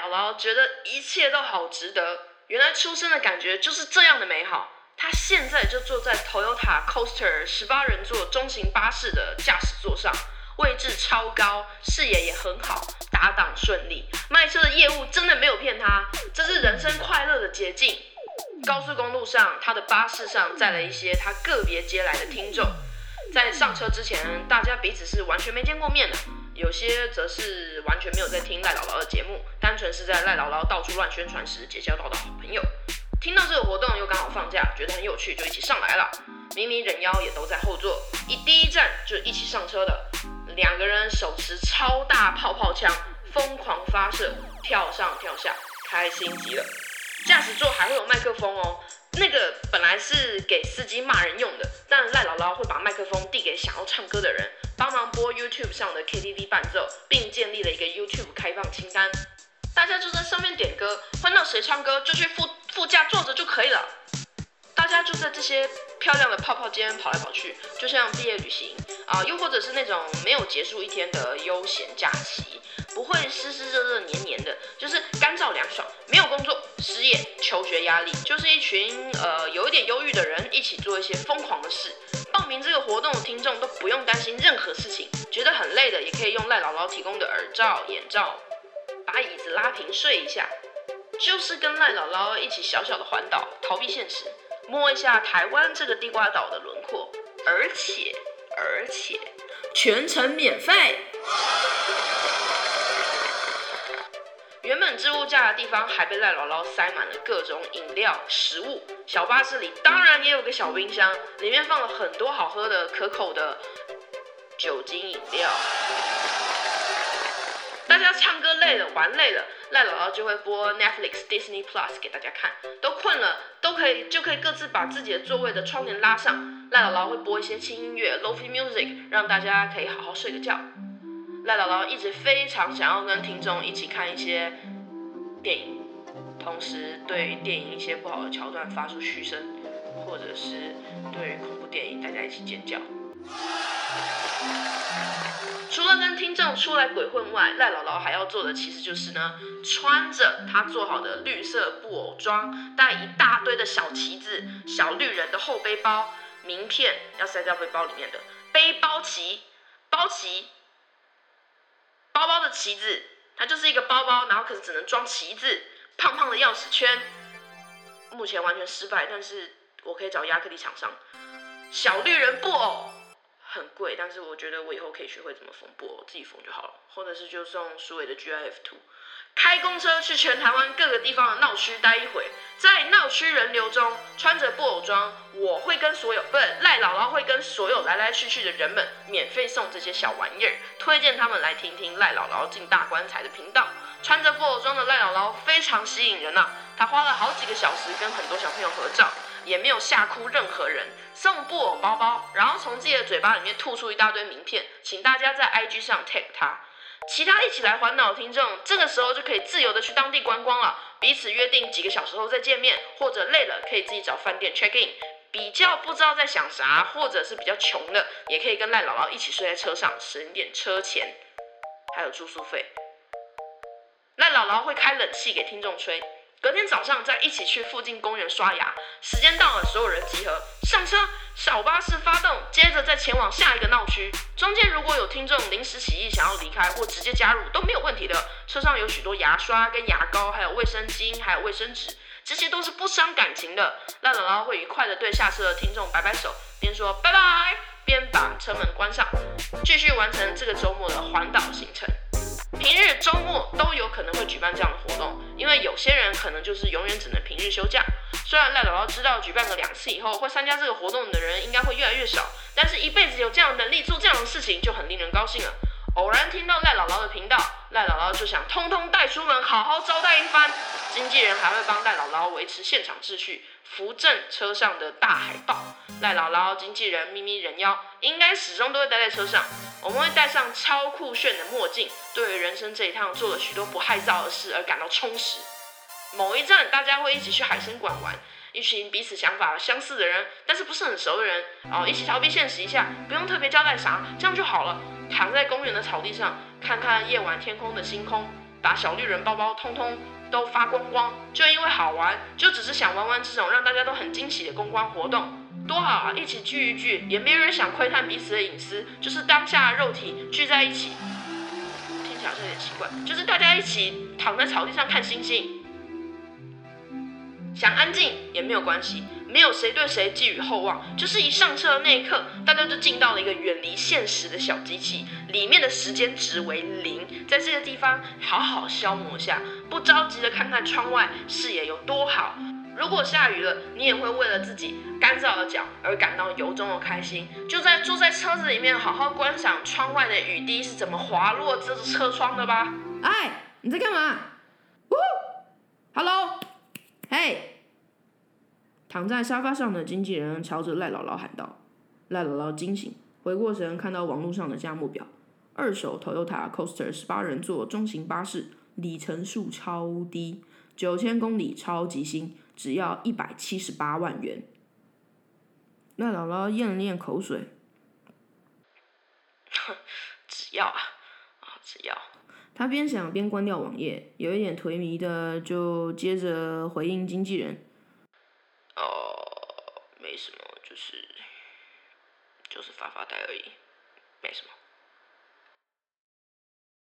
姥姥觉得一切都好值得，原来出生的感觉就是这样的美好。他现在就坐在 Toyota Coaster 十八人座中型巴士的驾驶座上，位置超高，视野也很好，打档顺利，卖车的业务真的没有骗他，这是人生快乐的捷径。高速公路上，他的巴士上载了一些他个别接来的听众，在上车之前，大家彼此是完全没见过面的，有些则是完全没有在听赖姥姥的节目，单纯是在赖姥姥到处乱宣传时结交到的好朋友。听到这个活动又刚好放假，觉得很有趣，就一起上来了。明明忍腰也都在后座，一第一站就一起上车的两个人手持超大泡泡枪，疯狂发射，跳上跳下，开心极了。驾驶座还会有麦克风哦，那个本来是给司机骂人用的，但赖姥姥会把麦克风递给想要唱歌的人，帮忙播 YouTube 上的 KTV 伴奏，并建立了一个 YouTube 开放清单，大家就在上面点歌，换到谁唱歌就去副副驾坐着就可以了。大家就在这些漂亮的泡泡间跑来跑去，就像毕业旅行啊，又或者是那种没有结束一天的悠闲假期，不会湿湿热热黏黏的，就是干燥凉爽，没有工作、失业、求学压力，就是一群呃有一点忧郁的人一起做一些疯狂的事。报名这个活动的听众都不用担心任何事情，觉得很累的也可以用赖姥姥提供的耳罩、眼罩，把椅子拉平睡一下，就是跟赖姥姥一起小小的环岛，逃避现实。摸一下台湾这个地瓜岛的轮廓，而且而且全程免费。原本置物架的地方还被赖姥姥塞满了各种饮料、食物。小巴士里当然也有个小冰箱，里面放了很多好喝的、可口的酒精饮料。大家唱歌累了，玩累了，赖姥姥就会播 Netflix、Disney Plus 给大家看。都困了，都可以就可以各自把自己的座位的窗帘拉上。赖姥姥会播一些轻音乐 （Lofi Music），让大家可以好好睡个觉。赖姥姥一直非常想要跟听众一起看一些电影，同时对电影一些不好的桥段发出嘘声，或者是对恐怖电影大家一起尖叫。除了跟听众出来鬼混外，赖姥姥还要做的其实就是呢，穿着她做好的绿色布偶装，带一大堆的小旗子、小绿人的后背包、名片要塞在背包里面的背包旗、包旗、包包的旗子，它就是一个包包，然后可是只能装旗子，胖胖的钥匙圈，目前完全失败，但是我可以找亚克力厂商，小绿人布偶。很贵，但是我觉得我以后可以学会怎么缝布偶，自己缝就好了，或者是就送苏伟的 GIF 图。开公车去全台湾各个地方的闹区待一会，在闹区人流中穿着布偶装，我会跟所有不赖姥姥会跟所有来来去去的人们免费送这些小玩意儿，推荐他们来听听赖姥姥进大棺材的频道。穿着布偶装的赖姥姥非常吸引人呐，她花了好几个小时跟很多小朋友合照。也没有吓哭任何人，送布偶包包，然后从自己的嘴巴里面吐出一大堆名片，请大家在 IG 上 tag 他。其他一起来环岛的听众，这个时候就可以自由的去当地观光了，彼此约定几个小时后再见面，或者累了可以自己找饭店 check in。比较不知道在想啥，或者是比较穷的，也可以跟赖姥姥一起睡在车上，省点车钱，还有住宿费。赖姥姥会开冷气给听众吹。隔天早上再一起去附近公园刷牙，时间到了，所有人集合上车，小巴士发动，接着再前往下一个闹区。中间如果有听众临时起意想要离开或直接加入都没有问题的。车上有许多牙刷跟牙膏，还有卫生巾，还有卫生纸，这些都是不伤感情的。赖姥姥会愉快的对下车的听众摆摆手，边说拜拜，边把车门关上，继续完成这个周末的环岛行程。些人可能就是永远只能平日休假。虽然赖姥姥知道举办个两次以后，会参加这个活动的人应该会越来越少，但是一辈子有这样的能力做这样的事情就很令人高兴了。偶然听到赖姥姥的频道，赖姥姥就想通通带出门，好好招待一番。经纪人还会帮赖姥姥维持现场秩序，扶正车上的大海报。赖姥姥、经纪人咪咪、人妖应该始终都会待在车上。我们会戴上超酷炫的墨镜，对于人生这一趟做了许多不害臊的事而感到充实。某一站，大家会一起去海参馆玩，一群彼此想法相似的人，但是不是很熟的人，哦，一起逃避现实一下，不用特别交代啥，这样就好了。躺在公园的草地上，看看夜晚天空的星空，把小绿人。包包通通都发光光，就因为好玩，就只是想玩玩这种让大家都很惊喜的公关活动，多好啊！一起聚一聚，也没有人。想窥探彼此的隐私，就是当下肉体聚在一起，听起来有点奇怪，就是大家一起躺在草地上看星星。想安静也没有关系，没有谁对谁寄予厚望，就是一上车的那一刻，大家就进到了一个远离现实的小机器，里面的时间值为零，在这个地方好好消磨下，不着急的看看窗外视野有多好。如果下雨了，你也会为了自己干燥的脚而感到由衷的开心，就在坐在车子里面好好观赏窗外的雨滴是怎么滑落这车窗的吧。哎，你在干嘛？呜，Hello。嘿！躺在沙发上的经纪人朝着赖姥姥喊道。赖姥姥惊醒，回过神，看到网络上的价目表：二手 Toyota Coaster 十八人座中型巴士，里程数超低，九千公里，超级新，只要一百七十八万元。赖姥姥咽了咽口水，只要啊，啊，只要。他边想边关掉网页，有一点颓靡的，就接着回应经纪人：“